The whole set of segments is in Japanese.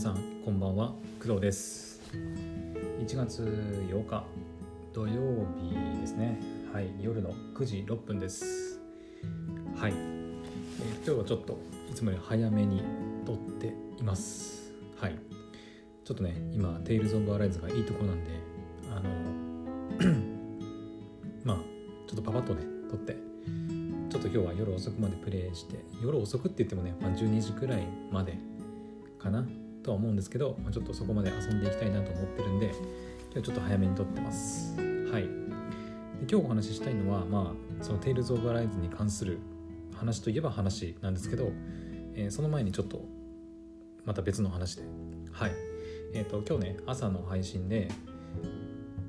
さんこんばんは。工藤です。1月8日土曜日ですね。はい夜の9時6分です。はい、えー、今日はちょっといつもより早めに撮っています。はい。ちょっとね今「テイルズ・オブ・アライズ」がいいとこなんであの まあちょっとパパッとね撮ってちょっと今日は夜遅くまでプレイして夜遅くって言ってもね、まあ、12時くらいまでかな。とは思うんですけど、まあ、ちょっとそこまで遊んでいきたいなと思ってるんで今日ちょっと早めに撮ってます。はい。で今日お話ししたいのはまあその「テイルズ・オブ・アライズ」に関する話といえば話なんですけど、えー、その前にちょっとまた別の話で。はい。えっ、ー、と今日ね朝の配信で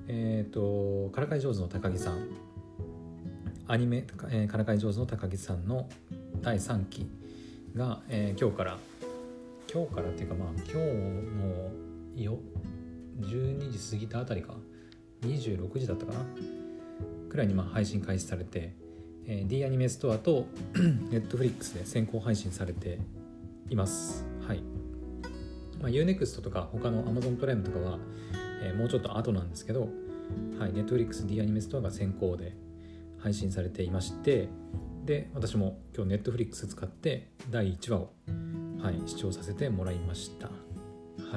えっ、ー、とからかい上手の高木さん。アニメ、え、からかい上手の高木さんの第3期が、えー、今日から今日からっていうかまあ今日もよ。12時過ぎたあたりか。26時だったかな。くらいにまあ配信開始されて、えー、D アニメストアと Netflix で先行配信されています。はい、まあ、UNEXT とか他の Amazon プライムとかは、えー、もうちょっと後なんですけど、はい、Netflix D アニメストアが先行で配信されていましてで私も今日 Netflix 使って第1話をはい、視聴させてもらいました。は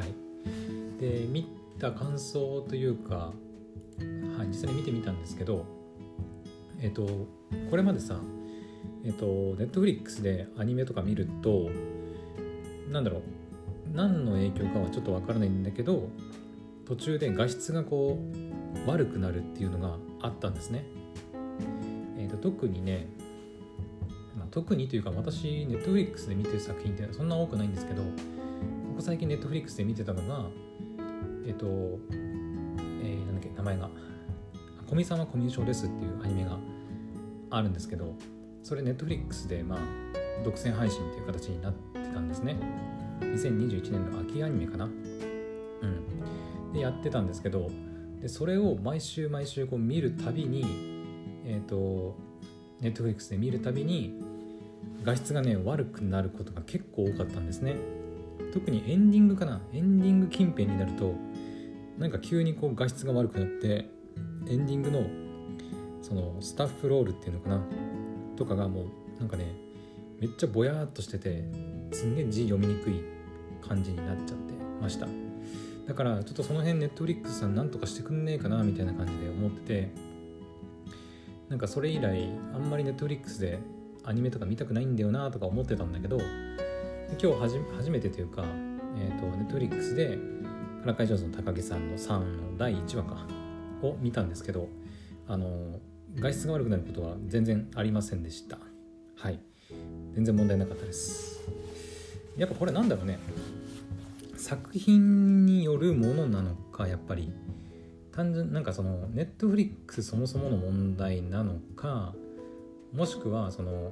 い、で見た感想というか、はい、実際に見てみたんですけど、えっと、これまでさ、えっと、ネットフリックスでアニメとか見るとなんだろう何の影響かはちょっとわからないんだけど途中で画質がこう悪くなるっていうのがあったんですね。えっと、特にね特にというか私ネットフリックスで見てる作品ってそんな多くないんですけどここ最近ネットフリックスで見てたのがえっと、えー、なんだっけ名前が「古見さんはコミュ障です」っていうアニメがあるんですけどそれネットフリックスでまあ独占配信っていう形になってたんですね。2021年の秋アニメかな。うん。でやってたんですけどでそれを毎週毎週こう見るたびにえっ、ー、とネットフリックスで見るたびに画質がね悪くなることが結構多かったんですね。特にエンディングかな。エンディング近辺になるとなんか急にこう画質が悪くなってエンディングのそのスタッフロールっていうのかな。とかがもうなんかねめっちゃぼやーっとしててすんげえ字読みにくい感じになっちゃってました。だからちょっとその辺ネットフリックスさんなんとかしてくんねえかなみたいな感じで思っててなんかそれ以来あんまりネットフリックスでアニメとか見たくないんだよなとか思ってたんだけど今日初めてというか、えーと、ネットフリックスで「からかい上手の高木さんの3」の第1話かを見たんですけどあの画質が悪くなることは全然ありませんでした。はい。全然問題なかったです。やっぱこれなんだろうね。作品によるものなのかやっぱり。単純なんかそのネットフリックスそもそもの問題なのかもしくはその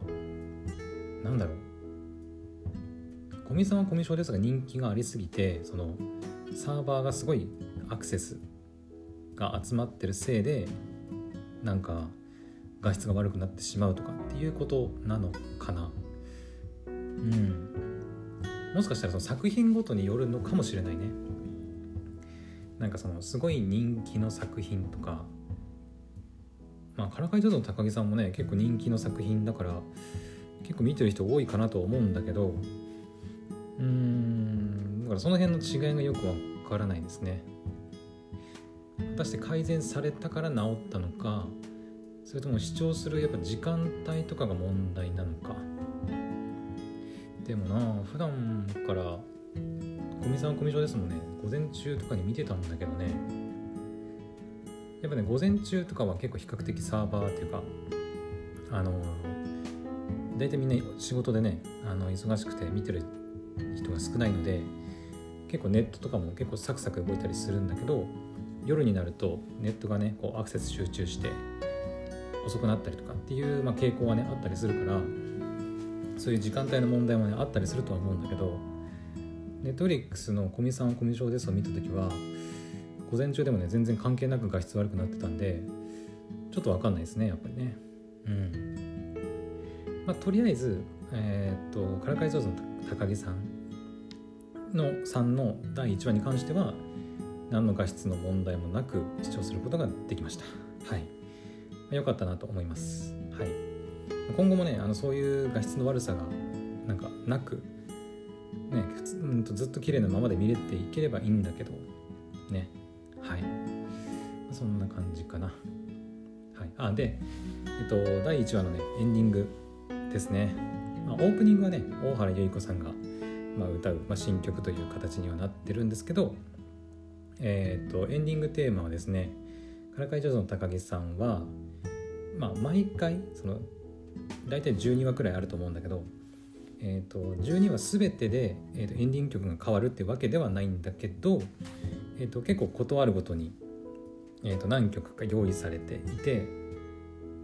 なんだろう。古見さんはコミュ障ですが人気がありすぎてそのサーバーがすごいアクセスが集まってるせいでなんか画質が悪くなってしまうとかっていうことなのかな。うん。もしかしたらその作品ごとによるのかもしれないね。なんかそのすごい人気の作品とかまあ、からかい上手の高木さんもね結構人気の作品だから結構見てる人多いかなと思うんだけどうーんだからその辺の違いがよくわからないですね。果たして改善されたから治ったのかそれとも視聴するやっぱ時間帯とかが問題なのか。でもな普段から古見さんはコミュ障ですもんね。午前中とかに見てたんだけどね。やっぱね午前中とかは結構比較的サーバーっていうかあの大体みんな仕事でねあの忙しくて見てる人が少ないので結構ネットとかも結構サクサク動いたりするんだけど夜になるとネットがねこうアクセス集中して遅くなったりとかっていう、まあ、傾向はねあったりするからそういう時間帯の問題もねあったりするとは思うんだけどネットフリックスのコミさんコミュ障ですを見た時は午前中でもね全然関係なく画質悪くなってたんでちょっと分かんないですねやっぱりね。うん。まあとりあえずえー、っとからかい上手の高木さんの3の第1話に関しては何の画質の問題もなく視聴することができました。はい。良かったなと思います。はい。今後もねあのそういう画質の悪さがなんかなくねうんずっと綺麗なままで見れていければいいんだけどね。はい。そんな感じかな。はい。あでえっと第1話のねエンディングですね、まあ、オープニングはね大原由依子さんが、まあ、歌う、まあ、新曲という形にはなってるんですけどえっとエンディングテーマはですねからかい上手の高木さんはまあ毎回その大体12話くらいあると思うんだけどえーと、12話全てで、えーと、エンディング曲が変わるってわけではないんだけど、えーと、結構断るごとに、えー、と何曲か用意されていて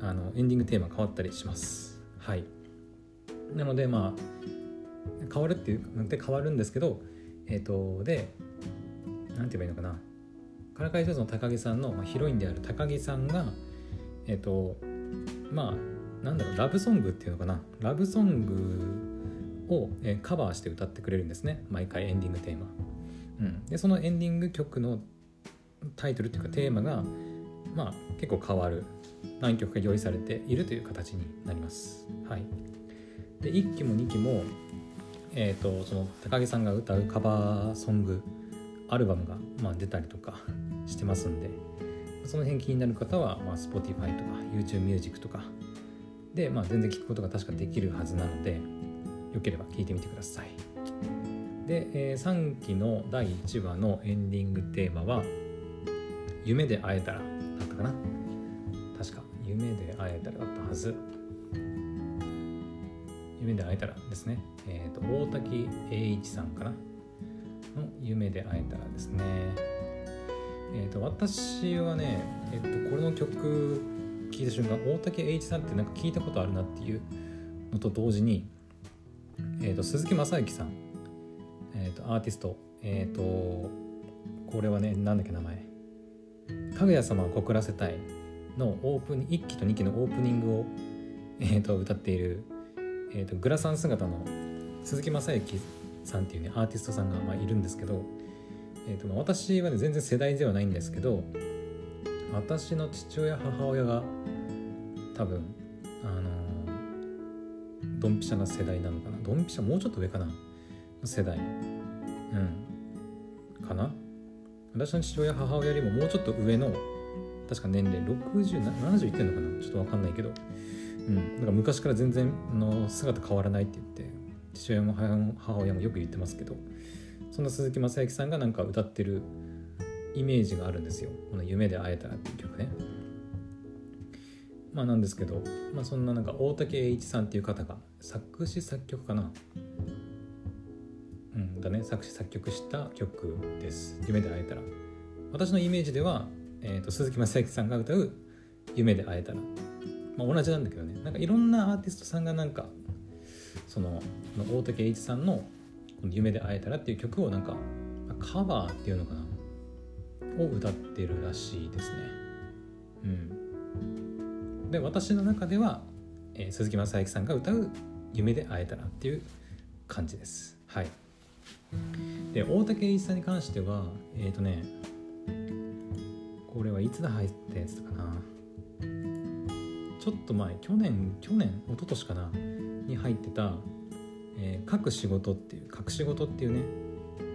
あのエンディングテーマ変わったりします。はい、なのでまあ変わるっていうで変わるんですけど、えー、とで何て言えばいいのかなからかい上手の高木さんの、まあ、ヒロインである高木さんがえっ、ー、とまあなんだろうラブソングっていうのかな？ラブソングを、えカバーして歌ってくれるんですね。毎回エンディングテーマ、うん、でそのエンディング曲のタイトルっていうかテーマがまあ結構変わる。何曲か用意されているという形になります。はい。で1期も2期もえっ、ー、とその高木さんが歌うカバーソングアルバムが、まあ、出たりとかしてますんでその辺気になる方は、まあ、Spotify とか YouTube Music とかで、まあ、全然聞くことが確かできるはずなのでよければ聞いてみてください。で、えー、3期の第1話のエンディングテーマは「夢で会えたら」だったかな。確か「夢で会えたら」だったはず。夢で会えたらですね、えっ、ー、と大滝栄一さんかなの夢で会えたらですね。えっ、ー、と私はねえっ、ー、とこれの曲聞いた瞬間大竹栄一さんってなんか聞いたことあるなっていうのと同時にえーと、鈴木雅之さん、えーと、アーティスト、えっ、ー、とこれはねなんだっけ名前「かぐや様を告らせたい」のオープン1期と2期のオープニングを、えーと、歌っている、えー、とグラサン姿の鈴木雅之さんっていうねアーティストさんが、まあ、いるんですけど、えーと、私はね全然世代ではないんですけど私の父親母親が多分あのドンピシャな世代なのかな。ドンピシャもうちょっと上かな。世代。うん。かな。私の父親母親よりももうちょっと上の確か年齢6070いってんのかな。ちょっと分かんないけど。うん。だから昔から全然の姿変わらないって言って父親も母親もよく言ってますけど。そんな鈴木雅之さんがなんか歌ってるイメージがあるんですよ。この「夢で会えたら」っていう曲ね。まあなんですけど、まあ、そんななんか大竹栄一さんっていう方が作詞作曲かな。うんだね。作詞作曲した曲です「夢で会えたら」私のイメージでは、えーと、鈴木雅之さんが歌う「夢で会えたら」まあ同じなんだけどね。なんかいろんなアーティストさんがなんかその大竹栄一さんの「夢で会えたら」っていう曲をなんかカバーっていうのかな。を歌ってるらしいですね。うん。で私の中ではえー、鈴木雅之さんが歌う「夢で会えたら」っていう感じです。はい、で大竹栄一さんに関してはえっ、ー、とねこれはいつだ入ったやつかな。ちょっと前去年去年一昨年かなに入ってた「えー、書く仕事」っていう「書く仕事」っていうね、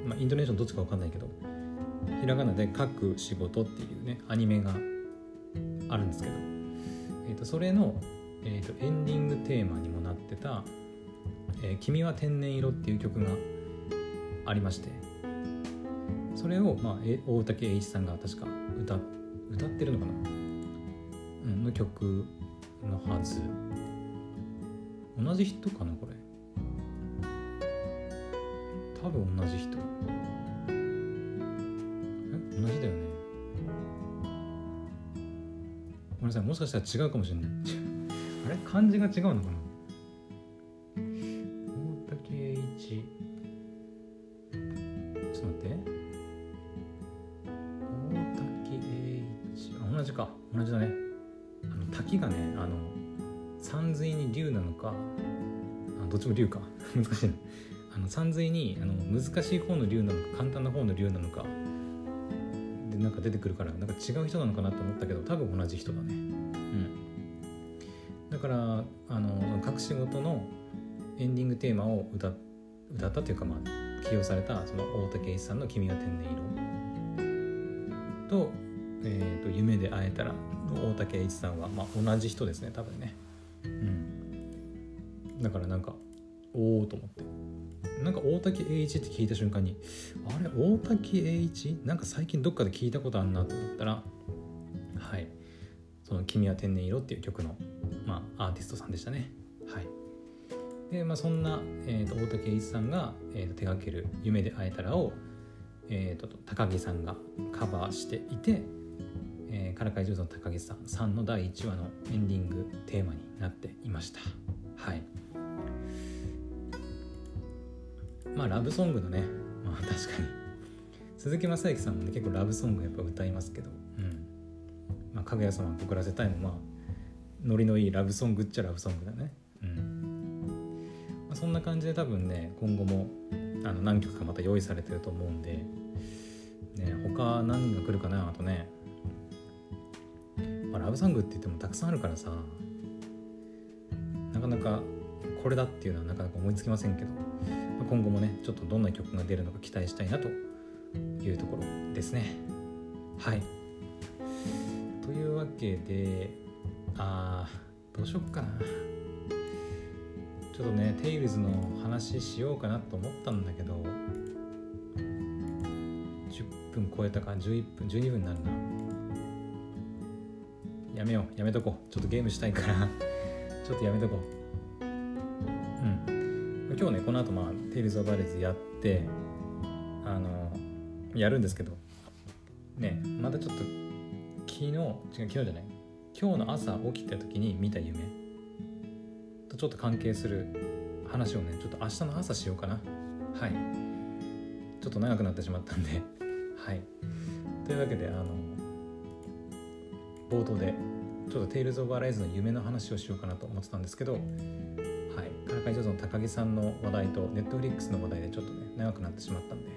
まあ、インドネーションどっちか分かんないけどひらがなで「書く仕事」っていうねアニメがあるんですけど、えー、とそれのえーと、エンディングテーマにもなってた「えー、君は天然色」っていう曲がありまして。それを、まあ、大竹栄一さんが確か歌歌ってるのかな、うん、の曲のはず。同じ人かなこれ。多分同じ人。同じだよね。ごめんなさいもしかしたら違うかもしれない。あれ？漢字が違うのかな？大竹栄一。ちょっと待って。大竹栄一。あ同じか。同じだね。あの滝がねあの山水に龍なのかあどっちも龍か。難しいあの山水にあの難しい方の竜なのか簡単な方の竜なのか。でなんか出てくるからなんか違う人なのかなと思ったけど多分同じ人だね。うん。だからあの隠し事のエンディングテーマを歌歌ったというかまあ起用されたその大竹一さんの「君は天然色」と「えーと、夢で会えたら」の大竹栄一さんは、まあ、同じ人ですね多分ね。うん。だからなんかおおと思って。なんか大竹栄一って聞いた瞬間にあれ大竹栄一？なんか最近どっかで聞いたことあんなと思ったらはい。その「君は天然色」っていう曲の、まあ、アーティストさんでしたね。はい。で、まあ、そんな、えーと、大竹栄一さんが、えーと、手掛ける「夢で会えたらを」えーと、高木さんがカバーしていて、えー、からかい上手の高木さんさんの第1話のエンディングテーマになっていました。はい。まあラブソングのねまあ 確かに。鈴木雅之さんもね結構ラブソングやっぱ歌いますけど。うん。まあかぐや様告らせたいもまあノリのいいラブソングっちゃラブソングだね。うん。まあ、そんな感じで多分ね今後もあの何曲かまた用意されてると思うんでね他何が来るかなあとね。まあ、ラブソングって言ってもたくさんあるからさなかなかこれだっていうのはなかなか思いつきませんけど。今後もねちょっとどんな曲が出るのか期待したいなというところですね。はい。というわけであーどうしよっかな。ちょっとねテイルズの話しようかなと思ったんだけど10分超えたか11分12分になるな。やめようやめとこう。ちょっとゲームしたいから。ちょっとやめとこう。今日ねこの後まあ「テイルズ・オブ・アライズ」やってあのやるんですけどねまたちょっと昨日違う昨日じゃない。今日の朝起きた時に見た夢とちょっと関係する話をねちょっと明日の朝しようかな。はい。ちょっと長くなってしまったんで。はい。というわけであの冒頭でちょっと「テイルズ・オブ・アライズ」の夢の話をしようかなと思ってたんですけどからかい上手の高木さんの話題とネットフリックスの話題でちょっとね長くなってしまったんで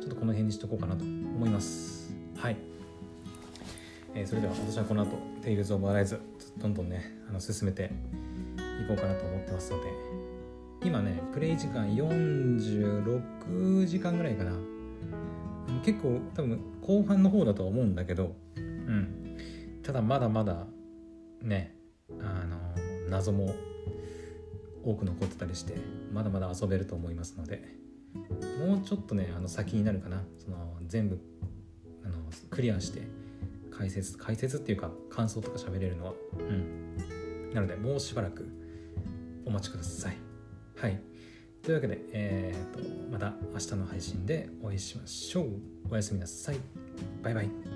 ちょっとこの辺にしとこうかなと思います。はい、えー、それでは私はこの後「テイルズ・オブ・アライズ」どんどんねあの進めていこうかなと思ってますので今ねプレイ時間46時間ぐらいかな。結構多分後半の方だとは思うんだけどうん。ただまだまだねあの謎も多く残ってたりしてまだまだ遊べると思いますのでもうちょっとねあの先になるかな。その全部あのクリアして解説解説っていうか感想とか喋れるのは。うん。なのでもうしばらくお待ちください。はい。というわけで、えーと、とまた明日の配信でお会いしましょう。おやすみなさい。バイバイ。